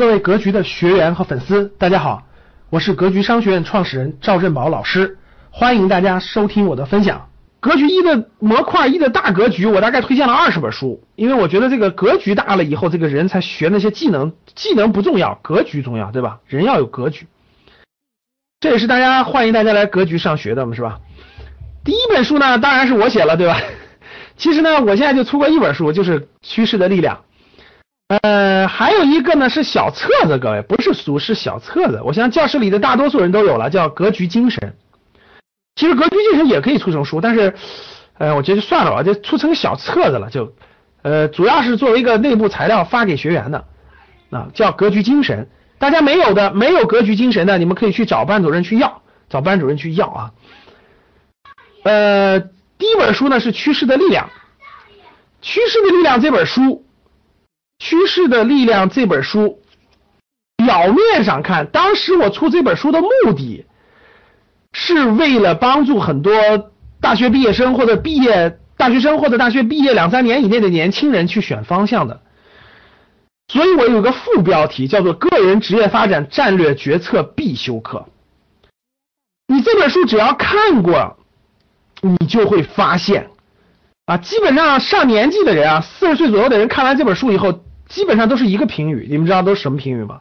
各位格局的学员和粉丝，大家好，我是格局商学院创始人赵振宝老师，欢迎大家收听我的分享。格局一的模块一的大格局，我大概推荐了二十本书，因为我觉得这个格局大了以后，这个人才学那些技能，技能不重要，格局重要，对吧？人要有格局，这也是大家欢迎大家来格局上学的嘛，是吧？第一本书呢，当然是我写了，对吧？其实呢，我现在就出过一本书，就是《趋势的力量》。呃，还有一个呢是小册子，各位不是书，是小册子。我想教室里的大多数人都有了，叫《格局精神》。其实《格局精神》也可以出成书，但是，呃，我觉得就算了吧，就出成小册子了。就，呃，主要是作为一个内部材料发给学员的啊，叫《格局精神》。大家没有的，没有《格局精神》的，你们可以去找班主任去要，找班主任去要啊。呃，第一本书呢是《趋势的力量》，《趋势的力量》这本书。趋势的力量这本书，表面上看，当时我出这本书的目的，是为了帮助很多大学毕业生或者毕业大学生或者大学毕业两三年以内的年轻人去选方向的。所以我有个副标题叫做《个人职业发展战略决策必修课》。你这本书只要看过，你就会发现，啊，基本上上年纪的人啊，四十岁左右的人看完这本书以后。基本上都是一个评语，你们知道都是什么评语吗？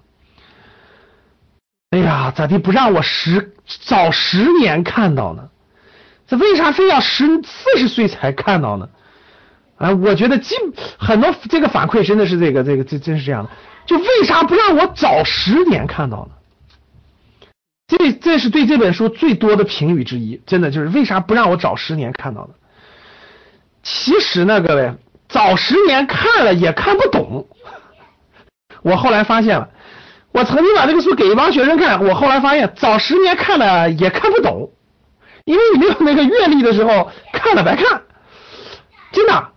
哎呀，咋地不让我十早十年看到呢？这为啥非要十四十岁才看到呢？啊，我觉得基很多这个反馈真的是这个这个这真是这样的，就为啥不让我早十年看到呢？这这是对这本书最多的评语之一，真的就是为啥不让我早十年看到呢？其实呢，各位。早十年看了也看不懂，我后来发现了，我曾经把这个书给一帮学生看，我后来发现早十年看了也看不懂，因为你没有那个阅历的时候看了白看，真的。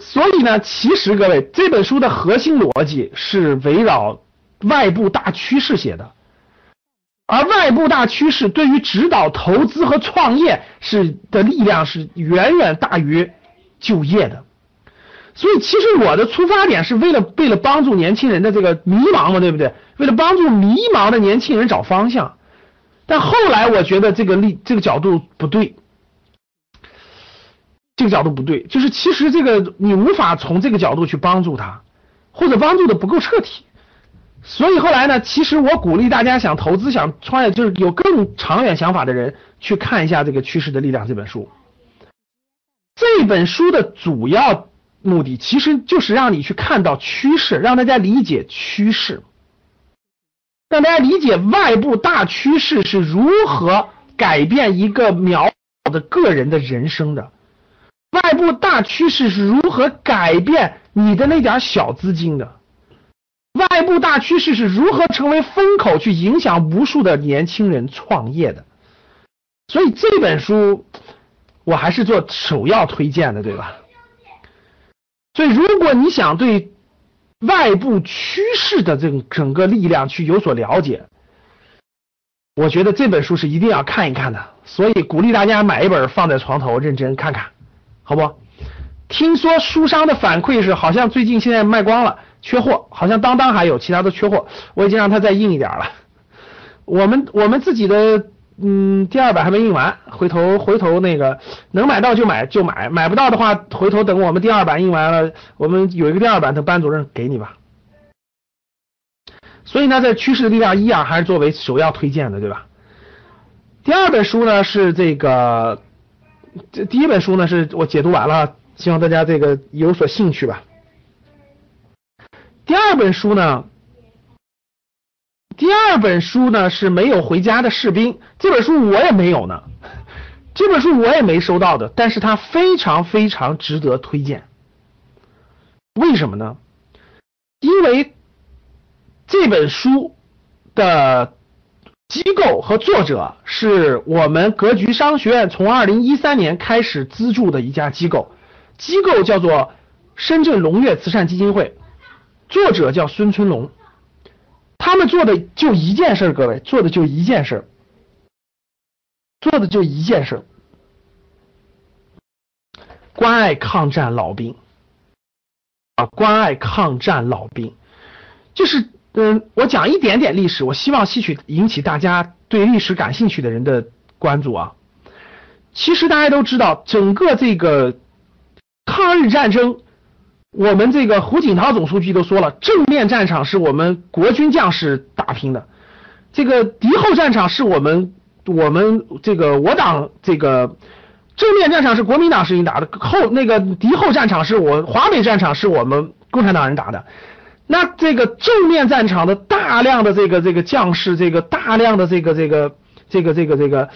所以呢，其实各位这本书的核心逻辑是围绕外部大趋势写的，而外部大趋势对于指导投资和创业是的力量是远远大于。就业的，所以其实我的出发点是为了为了帮助年轻人的这个迷茫嘛，对不对？为了帮助迷茫的年轻人找方向。但后来我觉得这个立这个角度不对，这个角度不对，就是其实这个你无法从这个角度去帮助他，或者帮助的不够彻底。所以后来呢，其实我鼓励大家想投资、想创业，就是有更长远想法的人去看一下这个《趋势的力量》这本书。这本书的主要目的其实就是让你去看到趋势，让大家理解趋势，让大家理解外部大趋势是如何改变一个渺小的个人的人生的，外部大趋势是如何改变你的那点小资金的，外部大趋势是如何成为风口去影响无数的年轻人创业的，所以这本书。我还是做首要推荐的，对吧？所以，如果你想对外部趋势的这种整个力量去有所了解，我觉得这本书是一定要看一看的。所以，鼓励大家买一本放在床头，认真看看，好不？听说书商的反馈是，好像最近现在卖光了，缺货，好像当当还有，其他都缺货。我已经让他再印一点了。我们我们自己的。嗯，第二版还没印完，回头回头那个能买到就买就买，买不到的话，回头等我们第二版印完了，我们有一个第二版，等班主任给你吧。所以呢，在趋势的力量一啊，还是作为首要推荐的，对吧？第二本书呢是这个，这第一本书呢是我解读完了，希望大家这个有所兴趣吧。第二本书呢？第二本书呢是没有回家的士兵，这本书我也没有呢，这本书我也没收到的，但是它非常非常值得推荐。为什么呢？因为这本书的机构和作者是我们格局商学院从二零一三年开始资助的一家机构，机构叫做深圳龙悦慈善基金会，作者叫孙春龙。他们做的就一件事，各位做的就一件事，做的就一件事，关爱抗战老兵啊，关爱抗战老兵。就是嗯，我讲一点点历史，我希望吸取引起大家对历史感兴趣的人的关注啊。其实大家都知道，整个这个抗日战争，我们这个胡锦涛总书记都说了，正面战场是我们国军将士打拼的，这个敌后战场是我们我们这个我党这个正面战场是国民党士兵打的，后那个敌后战场是我华北战场是我们共产党人打的。那这个正面战场的大量的这个这个将士，这个大量的这个这个这个这个这个。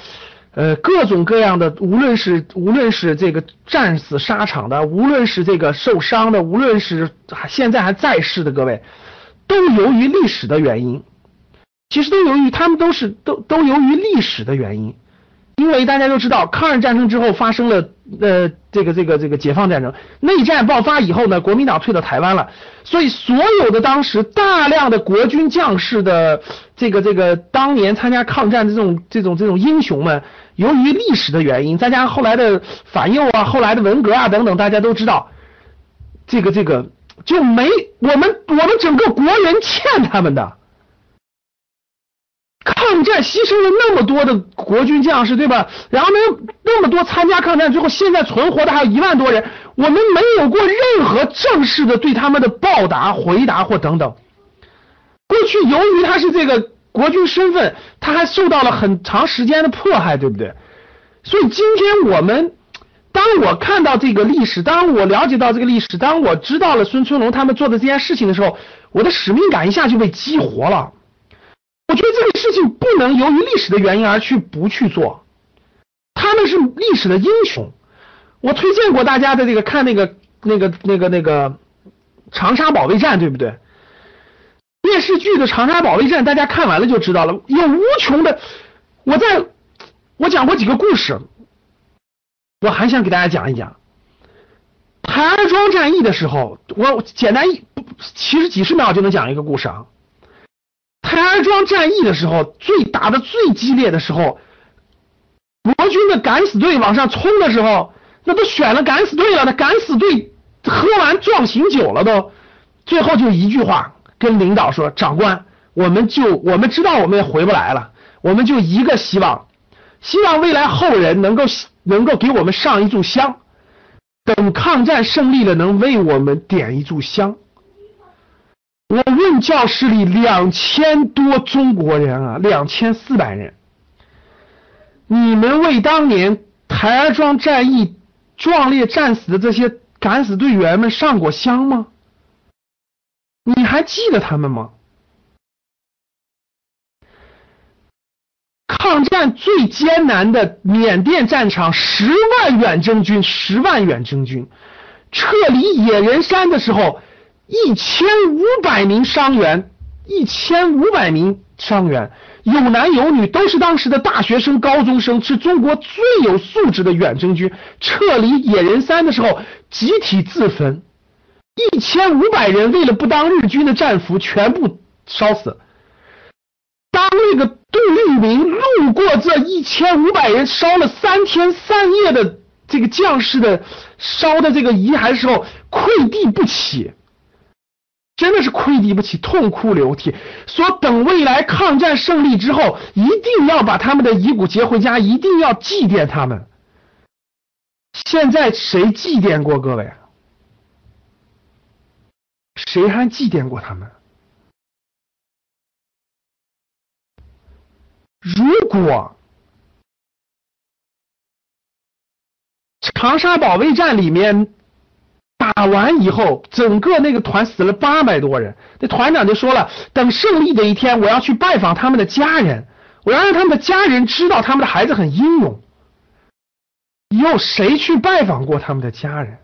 呃，各种各样的，无论是无论是这个战死沙场的，无论是这个受伤的，无论是现在还在世的各位，都由于历史的原因，其实都由于他们都是都都由于历史的原因。因为大家都知道，抗日战争之后发生了呃这个这个这个解放战争，内战爆发以后呢，国民党退到台湾了，所以所有的当时大量的国军将士的这个这个当年参加抗战的这种这种这种英雄们，由于历史的原因，再加上后来的反右啊，后来的文革啊等等，大家都知道，这个这个就没我们我们整个国人欠他们的。抗战牺牲了那么多的国军将士，对吧？然后呢，那么多参加抗战之后，现在存活的还有一万多人，我们没有过任何正式的对他们的报答、回答或等等。过去由于他是这个国军身份，他还受到了很长时间的迫害，对不对？所以今天我们，当我看到这个历史，当我了解到这个历史，当我知道了孙春龙他们做的这件事情的时候，我的使命感一下就被激活了。我觉得这个事情不能由于历史的原因而去不去做，他们是历史的英雄。我推荐过大家的这个看那个那个那个那个长沙保卫战，对不对？电视剧的长沙保卫战，大家看完了就知道了，有无穷的。我在我讲过几个故事，我还想给大家讲一讲台儿庄战役的时候，我简单一，其实几十秒就能讲一个故事啊。台儿庄战役的时候，最打的最激烈的时候，国军的敢死队往上冲的时候，那都选了敢死队了，那敢死队喝完壮行酒了都，最后就一句话跟领导说：“长官，我们就我们知道我们也回不来了，我们就一个希望，希望未来后人能够能够给我们上一炷香，等抗战胜利了，能为我们点一炷香。”我问教室里两千多中国人啊，两千四百人，你们为当年台儿庄战役壮烈战死的这些敢死队员们上过香吗？你还记得他们吗？抗战最艰难的缅甸战场，十万远征军，十万远征军撤离野人山的时候。一千五百名伤员，一千五百名伤员，有男有女，都是当时的大学生、高中生，是中国最有素质的远征军。撤离野人山的时候，集体自焚，一千五百人为了不当日军的战俘，全部烧死。当那个杜聿明路过这一千五百人烧了三天三夜的这个将士的烧的这个遗骸的时候，愧地不起。真的是愧地不起，痛哭流涕，说等未来抗战胜利之后，一定要把他们的遗骨接回家，一定要祭奠他们。现在谁祭奠过各位？谁还祭奠过他们？如果长沙保卫战里面。打完以后，整个那个团死了八百多人。那团长就说了，等胜利的一天，我要去拜访他们的家人，我要让他们的家人知道他们的孩子很英勇。有谁去拜访过他们的家人？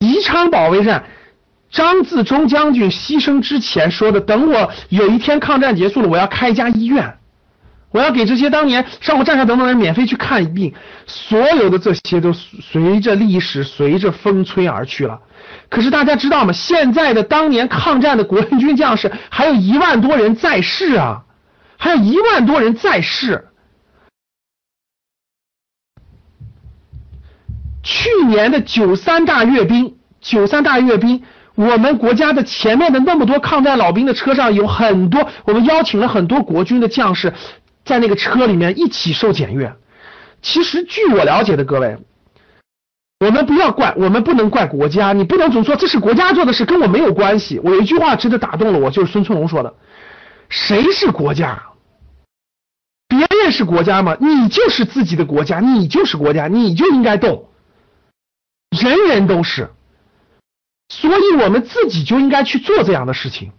宜昌保卫战，张自忠将军牺牲之前说的，等我有一天抗战结束了，我要开一家医院。我要给这些当年上过战场等等的人免费去看病，所有的这些都随着历史随着风吹而去了。可是大家知道吗？现在的当年抗战的国军将士还有一万多人在世啊，还有一万多人在世。去年的九三大阅兵，九三大阅兵，我们国家的前面的那么多抗战老兵的车上有很多，我们邀请了很多国军的将士在那个车里面一起受检阅。其实据我了解的各位，我们不要怪，我们不能怪国家，你不能总说这是国家做的事，跟我没有关系。我有一句话真的打动了我，就是孙春龙说的：“谁是国家？别人是国家吗？你就是自己的国家，你就是国家，你就应该动。人人都是。”所以我们自己就应该去做这样的事情。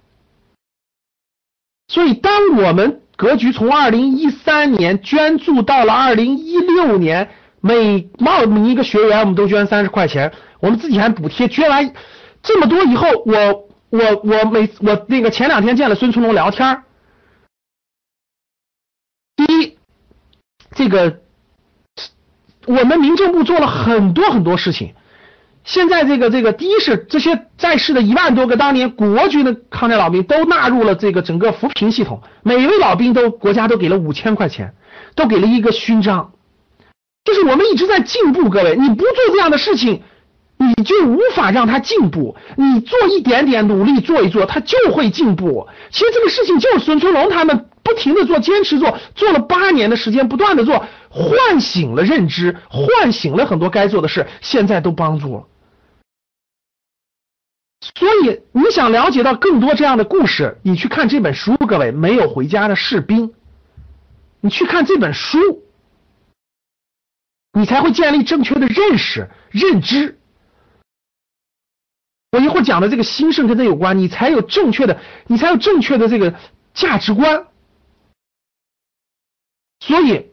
所以，当我们格局从二零一三年捐助到了二零一六年，每报名一个学员，我们都捐三十块钱，我们自己还补贴。捐完这么多以后，我我我每我那个前两天见了孙春龙聊天儿第一，这个我们民政部做了很多很多事情。现在这个这个，第一是这些在世的一万多个当年国军的抗战老兵都纳入了这个整个扶贫系统，每位老兵都国家都给了五千块钱，都给了一个勋章，就是我们一直在进步。各位，你不做这样的事情，你就无法让他进步。你做一点点努力做一做，他就会进步。其实这个事情就是孙春龙他们不停的做，坚持做，做了八年的时间，不断的做，唤醒了认知，唤醒了很多该做的事，现在都帮助了。所以你想了解到更多这样的故事，你去看这本书，各位没有回家的士兵，你去看这本书，你才会建立正确的认识、认知。我一会儿讲的这个兴盛跟它有关，你才有正确的，你才有正确的这个价值观。所以，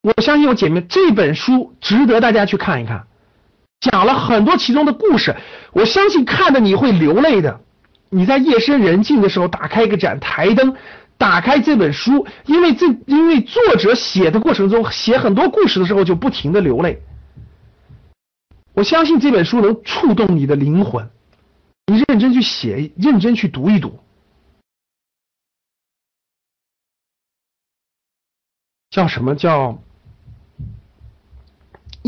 我相信我姐妹这本书值得大家去看一看。讲了很多其中的故事，我相信看的你会流泪的。你在夜深人静的时候打开一个盏台灯，打开这本书，因为这因为作者写的过程中写很多故事的时候就不停的流泪。我相信这本书能触动你的灵魂，你认真去写，认真去读一读。叫什么叫？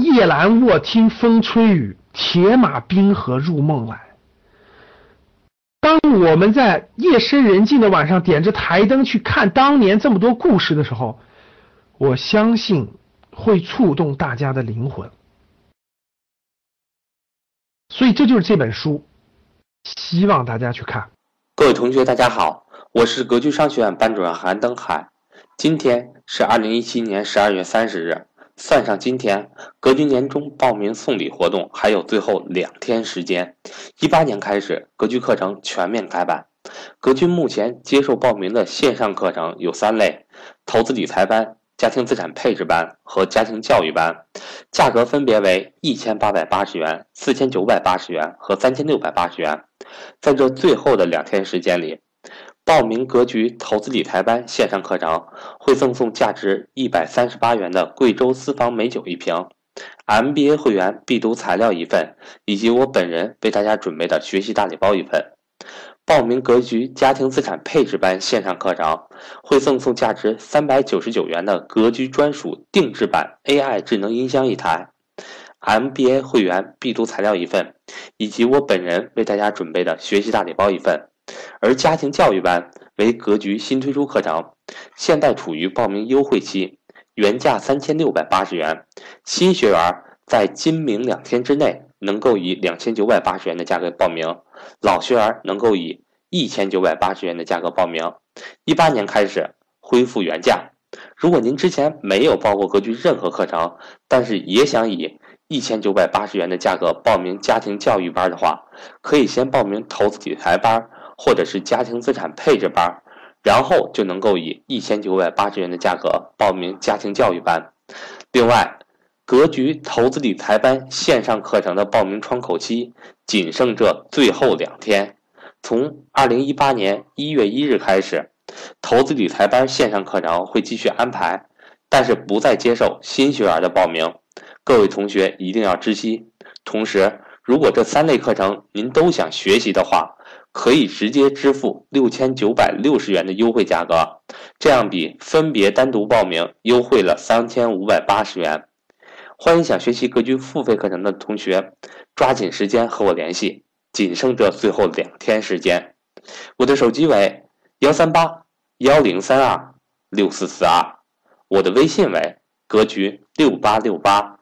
夜阑卧听风吹雨，铁马冰河入梦来。当我们在夜深人静的晚上点着台灯去看当年这么多故事的时候，我相信会触动大家的灵魂。所以这就是这本书，希望大家去看。各位同学，大家好，我是格局商学院班主任韩登海。今天是二零一七年十二月三十日。算上今天，格局年终报名送礼活动还有最后两天时间。一八年开始，格局课程全面开办。格局目前接受报名的线上课程有三类：投资理财班、家庭资产配置班和家庭教育班，价格分别为一千八百八十元、四千九百八十元和三千六百八十元。在这最后的两天时间里。报名格局投资理财班线上课程会赠送价值一百三十八元的贵州私房美酒一瓶，MBA 会员必读材料一份，以及我本人为大家准备的学习大礼包一份。报名格局家庭资产配置班线上课程会赠送价值三百九十九元的格局专属定制版 AI 智能音箱一台，MBA 会员必读材料一份，以及我本人为大家准备的学习大礼包一份。而家庭教育班为格局新推出课程，现在处于报名优惠期，原价三千六百八十元，新学员在今明两天之内能够以两千九百八十元的价格报名，老学员能够以一千九百八十元的价格报名。一八年开始恢复原价。如果您之前没有报过格局任何课程，但是也想以一千九百八十元的价格报名家庭教育班的话，可以先报名投资理财班。或者是家庭资产配置班，然后就能够以一千九百八十元的价格报名家庭教育班。另外，格局投资理财班线上课程的报名窗口期仅剩这最后两天，从二零一八年一月一日开始，投资理财班线上课程会继续安排，但是不再接受新学员的报名。各位同学一定要知悉。同时，如果这三类课程您都想学习的话，可以直接支付六千九百六十元的优惠价格，这样比分别单独报名优惠了三千五百八十元。欢迎想学习格局付费课程的同学，抓紧时间和我联系。仅剩这最后两天时间。我的手机为幺三八幺零三二六四四二，我的微信为格局六八六八。